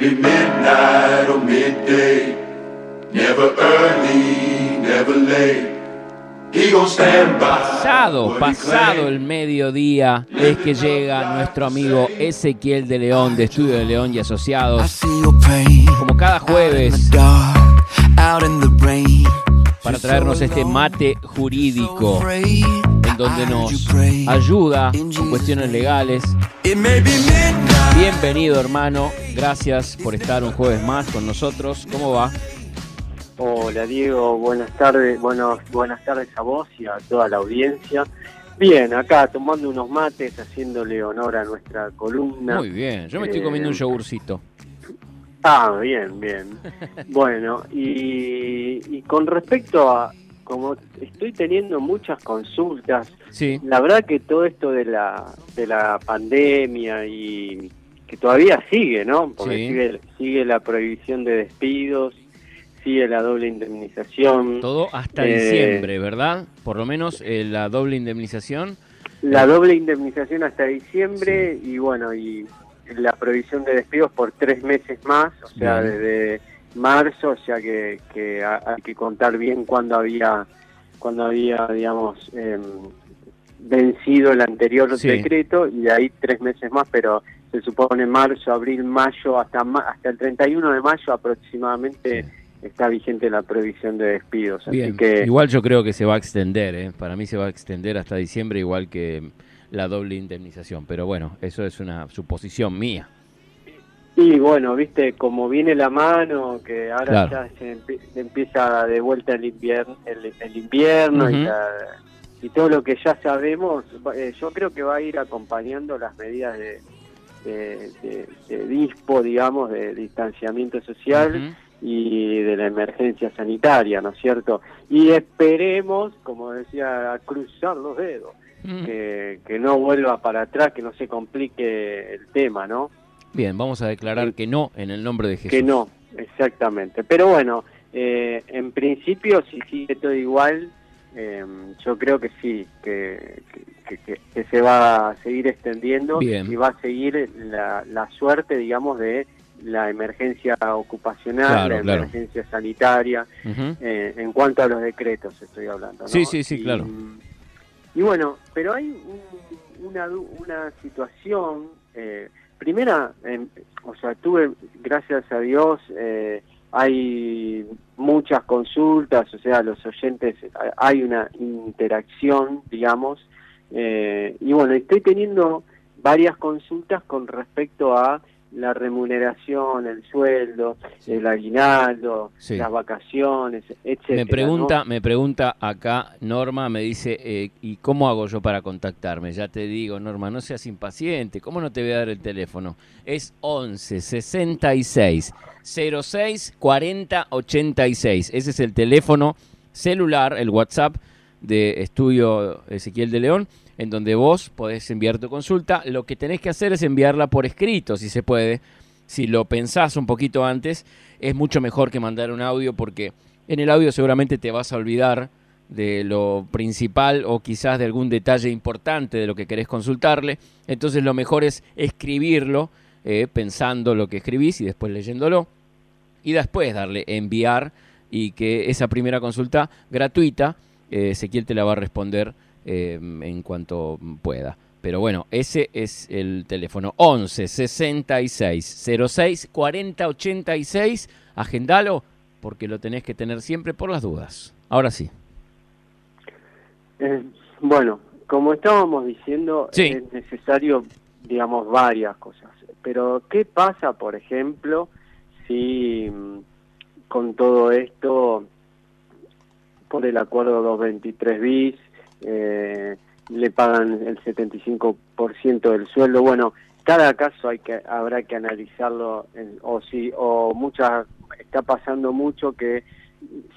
Maybe midnight or midday. Never early, never late. He gonna stand by Pasado, pasado el mediodía es que llega nuestro amigo Ezequiel de León de Estudio de León y Asociados, como cada jueves, para traernos este mate jurídico en donde nos ayuda con cuestiones legales. Bienvenido hermano, gracias por estar un jueves más con nosotros. ¿Cómo va? Hola Diego, buenas tardes, buenos, buenas tardes a vos y a toda la audiencia. Bien, acá tomando unos mates, haciéndole honor a nuestra columna. Muy bien, yo me estoy comiendo un Eh, yogurcito. Ah, bien, bien. bueno, y, y con respecto a, como estoy teniendo muchas consultas, Sí, la verdad que todo esto de la, de la pandemia y que todavía sigue, ¿no? Porque Sí. sigue, sigue la prohibición de despidos, sigue la doble indemnización. todo hasta Eh, diciembre, ¿verdad? Por lo menos eh, la doble indemnización. La doble indemnización hasta diciembre y bueno, y la prohibición de despidos por tres meses más, o sea, Bien. desde marzo, o sea que, que ha- hay que contar bien cuándo había, cuando había, digamos, em, vencido el anterior Sí. decreto y de ahí tres meses más, pero se supone marzo, abril, mayo, hasta ma- hasta el 31 de mayo aproximadamente está vigente la prohibición de despidos. Bien, Así que igual yo creo que se va a extender, ¿eh? para mí se va a extender hasta diciembre igual que la doble indemnización, pero bueno, eso es una suposición mía. Y bueno, viste, como viene la mano, que ahora Claro. ya se, empie- se empieza de vuelta el invierno, el, el invierno y, la- y todo lo que ya sabemos, eh, yo creo que va a ir acompañando las medidas de, de, de- de dispo, digamos, de distanciamiento social y de la emergencia sanitaria, ¿no es cierto? Y esperemos, como decía, a cruzar los dedos, Mm. que, que no vuelva para atrás, que no se complique el tema, ¿no? Bien, vamos a declarar que no en el nombre de Jesús. Que no, exactamente. Pero bueno, eh, en principio, si sigue todo igual, eh, yo creo que sí, que, que, que- que se va a seguir extendiendo Bien. y va a seguir la, la suerte, digamos, de la emergencia ocupacional, Claro, la claro. emergencia sanitaria, eh, en cuanto a los decretos estoy hablando. ¿no? Sí, sí, sí, Y- claro. Y bueno, pero hay un- una, una situación, eh, primera, em, o sea, tuve, gracias a Dios, eh, hay muchas consultas, o sea, los oyentes, ha- hay una interacción, digamos, eh, y bueno, estoy teniendo varias consultas con respecto a la remuneración, el sueldo, Sí. el aguinaldo, Sí. las vacaciones, etcétera. Me ¿no? pregunta, me pregunta acá Norma, me dice, eh, ¿y cómo hago yo para contactarme? Ya te digo, Norma, no seas impaciente, ¿cómo no te voy a dar el teléfono? Es 11 66 06 40 86. Ese es el teléfono celular, el WhatsApp de Estudio Ezequiel de León, en donde vos podés enviar tu consulta. Lo que tenés que hacer es enviarla por escrito, si se puede. Si lo pensás un poquito antes, es mucho mejor que mandar un audio porque en el audio seguramente te vas a olvidar de lo principal o quizás de algún detalle importante de lo que querés consultarle. Entonces lo mejor es escribirlo eh, pensando lo que escribís y después leyéndolo. Y después darle enviar y que esa primera consulta gratuita, Ezequiel te la va a responder eh, en cuanto pueda. Pero bueno, ese es el teléfono 11 66 06 40 86. Agendalo porque lo tenés que tener siempre por las dudas. Ahora sí. Eh, bueno, como estábamos diciendo, Sí. es necesario, digamos, varias cosas. Pero, ¿qué pasa, por ejemplo, si mm, con todo esto, por el acuerdo 223 bis, eh, le pagan el 75% del sueldo? Bueno, cada caso hay que habrá que analizarlo, en- o si o muchas está pasando mucho que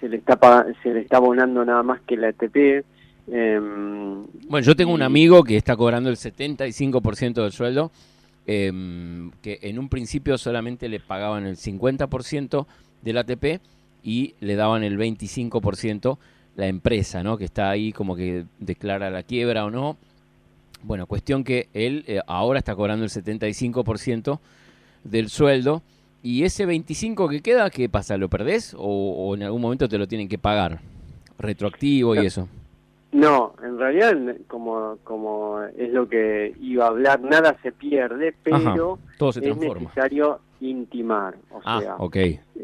se le está se le está abonando nada más que la ATP. em, Bueno, yo tengo un amigo que está cobrando el 75% del sueldo, em, que en un principio solamente le pagaban el 50% del ATP y le daban el 25% la empresa, ¿no? Que está ahí como que declara la quiebra o no. Bueno, cuestión que él eh, ahora está cobrando el 75% del sueldo ¿Y ese 25 que queda, qué pasa? ¿Lo perdés o, o en algún momento te lo tienen que pagar? Retroactivo y eso. No, en realidad, como, como es lo que iba a hablar, nada se pierde, pero Ajá, todo se es necesario intimar. O Ah, sea,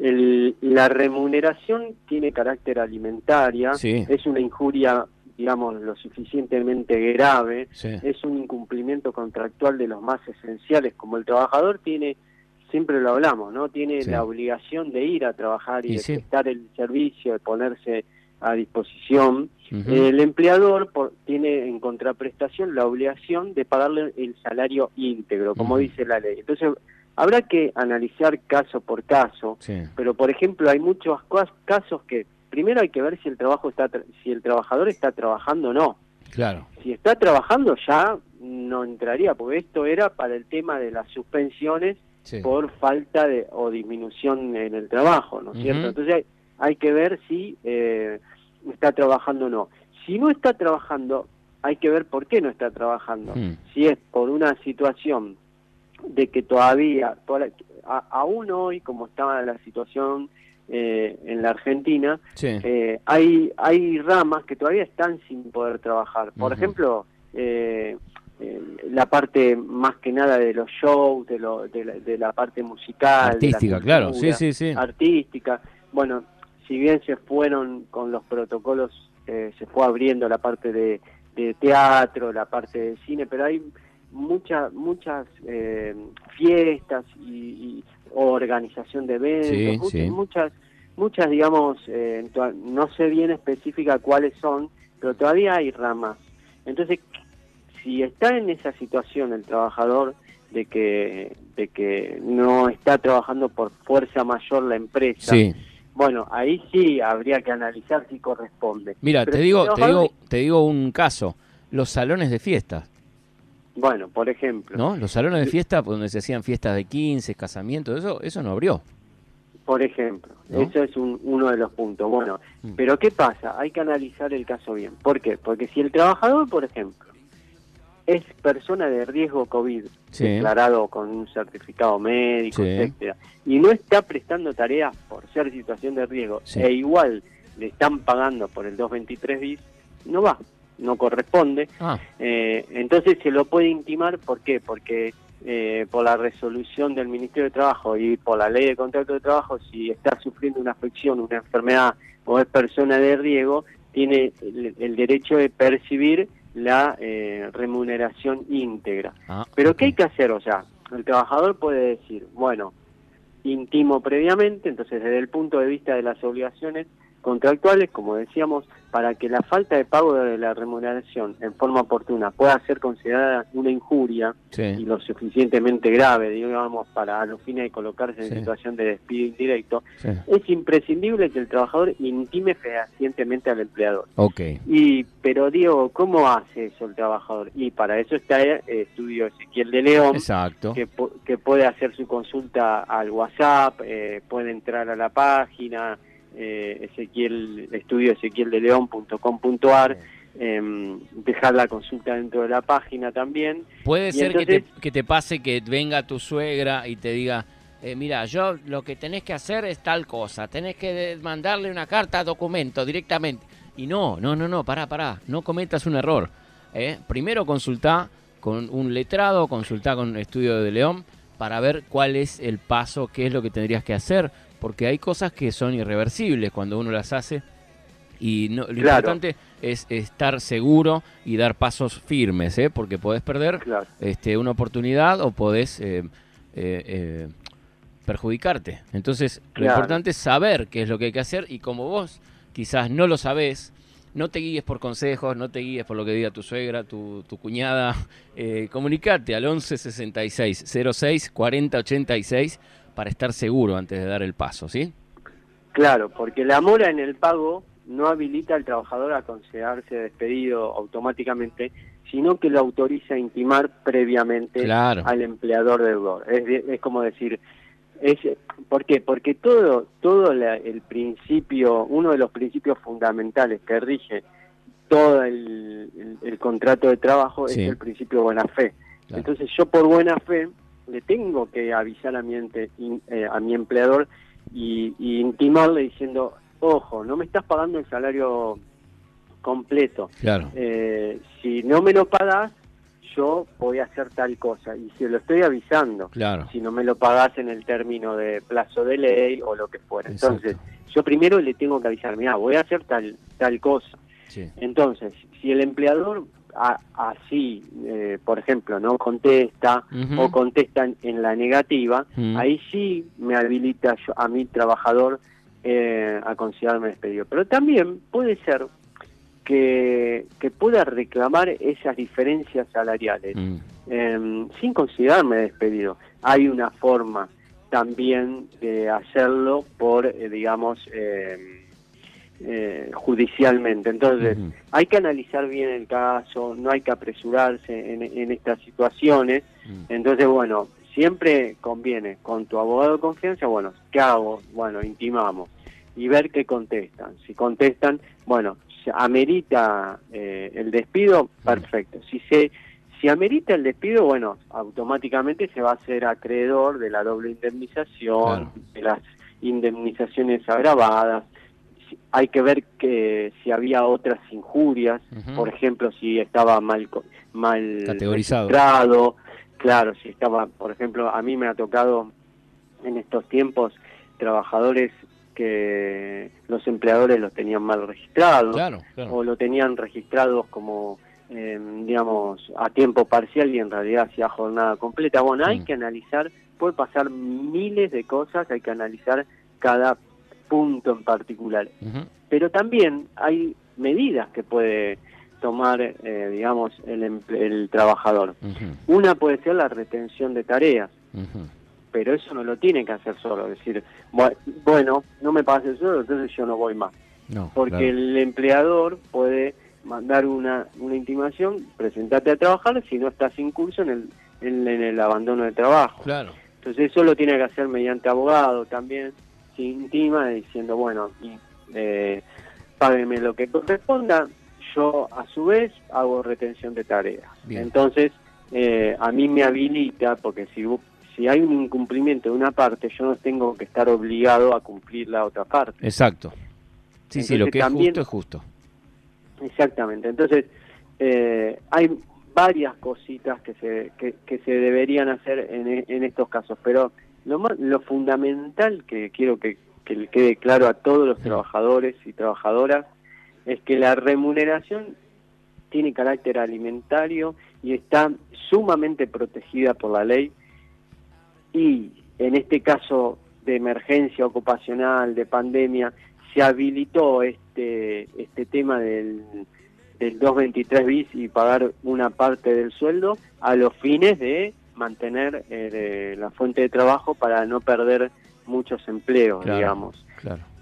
el- la remuneración tiene carácter alimentaria, Sí. es una injuria, digamos, lo suficientemente grave, Sí. es un incumplimiento contractual de los más esenciales, como el trabajador tiene, siempre lo hablamos, ¿no? Tiene Sí. la obligación de ir a trabajar y, Y de sí. prestar el servicio, de ponerse a disposición. El empleador por- tiene en contraprestación la obligación de pagarle el salario íntegro, como dice la ley. Entonces, habrá que analizar caso por caso, Sí. pero por ejemplo, hay muchos casos que primero hay que ver si el trabajo está si el trabajador está trabajando o no. Claro. Si está trabajando ya no entraría, porque esto era para el tema de las suspensiones Sí. por falta de o disminución en el trabajo, ¿no es cierto? Entonces hay, hay que ver si eh, está trabajando o no. Si no está trabajando, hay que ver por qué no está trabajando. Si es por una situación de que todavía, toda la- a- aún hoy, como estaba la situación eh, en la Argentina, Sí. eh, hay, hay ramas que todavía están sin poder trabajar. Por ejemplo, eh, eh, la parte más que nada de los shows, de, lo, de, la, de la parte musical. de la Artística, claro. Sí, sí, sí. Artística. Bueno, si bien se fueron con los protocolos, eh, se fue abriendo la parte de, de teatro, la parte de cine, pero hay muchas muchas eh, fiestas y, y organización de eventos, Sí, muchas, sí. muchas, muchas, digamos, eh, no sé bien específica cuáles son, pero todavía hay ramas. Entonces, si está en esa situación el trabajador de que de que no está trabajando por fuerza mayor la empresa, Sí. bueno, ahí sí habría que analizar si corresponde. Mira, Pero te si digo, te digo, te digo un caso. Los salones de fiesta, Bueno, por ejemplo, ¿no? Los salones de fiesta donde se hacían fiestas de 15, casamientos, eso, eso no abrió. por ejemplo, ¿No? eso es un- uno de los puntos. Bueno, Mm. pero ¿qué pasa? Hay que analizar el caso bien. ¿Por qué? Porque si el trabajador, por ejemplo, es persona de riesgo COVID, Sí. declarado con un certificado médico, Sí. etcétera, y no está prestando tareas por ser situación de riesgo, Sí. e igual le están pagando por el 223 bis, no va, no corresponde. Ah, Eh, entonces se lo puede intimar, ¿por qué? Porque eh, por la resolución del Ministerio de Trabajo y por la ley de contrato de trabajo, si está sufriendo una afección, una enfermedad o es persona de riesgo, tiene el, el derecho de percibir la eh, remuneración íntegra. ah, Pero ¿qué hay que hacer? O sea, el trabajador puede decir, bueno, intimo previamente, entonces desde el punto de vista de las obligaciones contractuales, como decíamos, para que la falta de pago de la remuneración en forma oportuna pueda ser considerada una injuria y lo suficientemente grave, digamos, para a los fines de colocarse en Sí. situación de despido indirecto, sí. es imprescindible que el trabajador intime fehacientemente al empleador. Ok. Y, pero Diego, ¿cómo hace eso el trabajador? Y para eso está el estudio Ezequiel de León, Exacto. que, que puede hacer su consulta al WhatsApp, eh, puede entrar a la página, eh, Ezequiel, estudio Ezequiel de León.com.ar, em, dejar la consulta dentro de la página también. Puede Y ser que, te, que te pase que venga tu suegra y te diga, eh, mira, yo lo que tenés que hacer es tal cosa, tenés que mandarle una carta a documento directamente. Y no, no, no, no, pará, pará, no cometas un error. ¿eh? Primero consultá con un letrado, consultá con un estudio de León para ver cuál es el paso, qué es lo que tendrías que hacer, porque hay cosas que son irreversibles cuando uno las hace y no, lo Claro. importante es estar seguro y dar pasos firmes, ¿eh? porque podés perder Claro. este, una oportunidad o podés eh, eh, eh, perjudicarte. Entonces, lo importante es saber qué es lo que hay que hacer y como vos quizás no lo sabés, no te guíes por consejos, no te guíes por lo que diga tu suegra, tu, tu cuñada, comunicate al 11 66 06 40 86 para estar seguro antes de dar el paso, ¿sí? Claro, porque la mora en el pago no habilita al trabajador a considerarse despedido automáticamente, sino que lo autoriza a intimar previamente Claro. al empleador deudor. Es, de- es como decir, es, ¿por qué? Porque todo, todo la- el principio, uno de los principios fundamentales que rige todo el, el- el contrato de trabajo Sí. es el principio de buena fe. Claro. Entonces yo por buena fe le tengo que avisar a mi, eh, a mi empleador y, intimarle diciendo, ojo, no me estás pagando el salario completo. Claro. Eh, si no me lo pagas, yo voy a hacer tal cosa. Y si lo estoy avisando, claro. si no me lo pagas en el término de plazo de ley o lo que fuera. Entonces, yo primero le tengo que avisar, mira, voy a hacer tal, tal cosa. Entonces, si el empleador así, eh, por ejemplo, no contesta o contesta en la negativa, ahí sí me habilita a mi trabajador eh, a considerarme despedido. Pero también puede ser que, que pueda reclamar esas diferencias salariales em, sin considerarme despedido. Hay una forma también de hacerlo por, eh, digamos, em, eh, judicialmente. Entonces, hay que analizar bien el caso, no hay que apresurarse en, estas situaciones. Entonces, bueno, siempre conviene con tu abogado de confianza, bueno, ¿qué hago? Bueno, intimamos y ver qué contestan. Si contestan, bueno, amerita eh, el despido, perfecto. Si se si amerita el despido, bueno, automáticamente se va a hacer acreedor de la doble indemnización, de las indemnizaciones agravadas, hay que ver que si había otras injurias, por ejemplo, si estaba mal mal categorizado. claro, si estaba, por ejemplo, a mí me ha tocado en estos tiempos trabajadores que los empleadores los tenían mal registrados o lo tenían registrados como em, digamos a tiempo parcial y en realidad hacía jornada completa. Bueno, hay mm. que analizar, puede pasar miles de cosas, hay que analizar cada punto en particular. Pero también hay medidas que puede tomar, eh, digamos, el, el trabajador. Una puede ser la retención de tareas, pero eso no lo tiene que hacer solo. Es decir, bueno, no me pases solo, entonces yo no voy más. Porque el empleador puede mandar una, una intimación, presentarte a trabajar si no estás sin curso en el, en, en el abandono de trabajo. Claro. Entonces eso lo tiene que hacer mediante abogado también íntima diciendo, bueno, eh, págueme lo que corresponda, yo a su vez hago retención de tareas. Entonces, eh, a mí me habilita, porque si, si hay un incumplimiento de una parte, yo no tengo que estar obligado a cumplir la otra parte. Exacto. Sí, sí, lo que es justo es justo. Exactamente. Entonces, eh, hay varias cositas que se, que, se deberían hacer en, en estos casos, pero lo, lo fundamental que quiero que, le quede claro a todos los trabajadores y trabajadoras es que la remuneración tiene carácter alimentario y está sumamente protegida por la ley. Y en este caso de emergencia ocupacional, de pandemia, se habilitó este, este tema del, del 223 bis y pagar una parte del sueldo a los fines de mantener eh, la fuente de trabajo para no perder muchos empleos, digamos.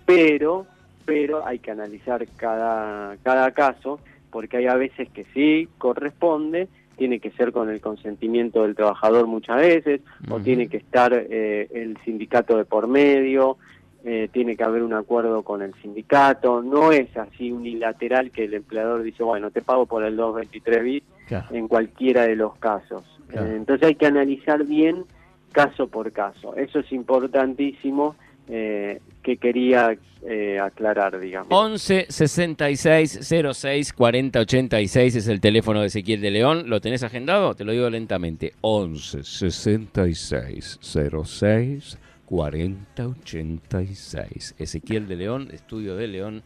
Pero, pero hay que analizar cada, cada caso, porque hay a veces que sí corresponde, tiene que ser con el consentimiento del trabajador muchas veces, o tiene que estar eh, el sindicato de por medio, eh, tiene que haber un acuerdo con el sindicato, no es así unilateral que el empleador dice, bueno, te pago por el 223 bit en cualquiera de los casos. Eh, entonces hay que analizar bien caso por caso. Eso es importantísimo eh, que quería eh, aclarar, digamos. 11 66 06 40 86 es el teléfono de Ezequiel de León. ¿Lo tenés agendado? Te lo digo lentamente. 11 66 06 40 86. Ezequiel de León, Estudio de León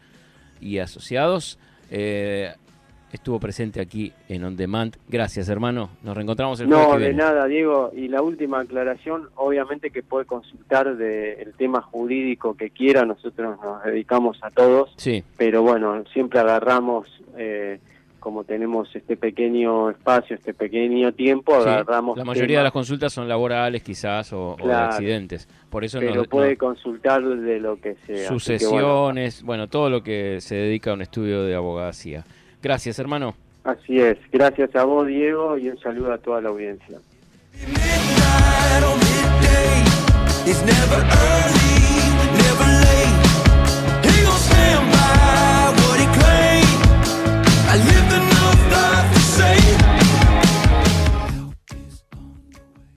y Asociados. Eh, estuvo presente aquí en On Demand. Gracias, hermano. Nos reencontramos el No, de nada, Diego. Y la última aclaración, obviamente que puede consultar del tema jurídico que quiera. Nosotros nos dedicamos a todos. Sí. Pero bueno, siempre agarramos, eh, como tenemos este pequeño espacio, este pequeño tiempo, agarramos. La mayoría de las consultas son laborales, quizás, o, de accidentes. Por eso pero puede consultar de lo que sea. Sucesiones, bueno, todo lo que se dedica a un estudio de abogacía. Gracias, hermano. Así es. Gracias a vos, Diego, y un saludo a toda la audiencia.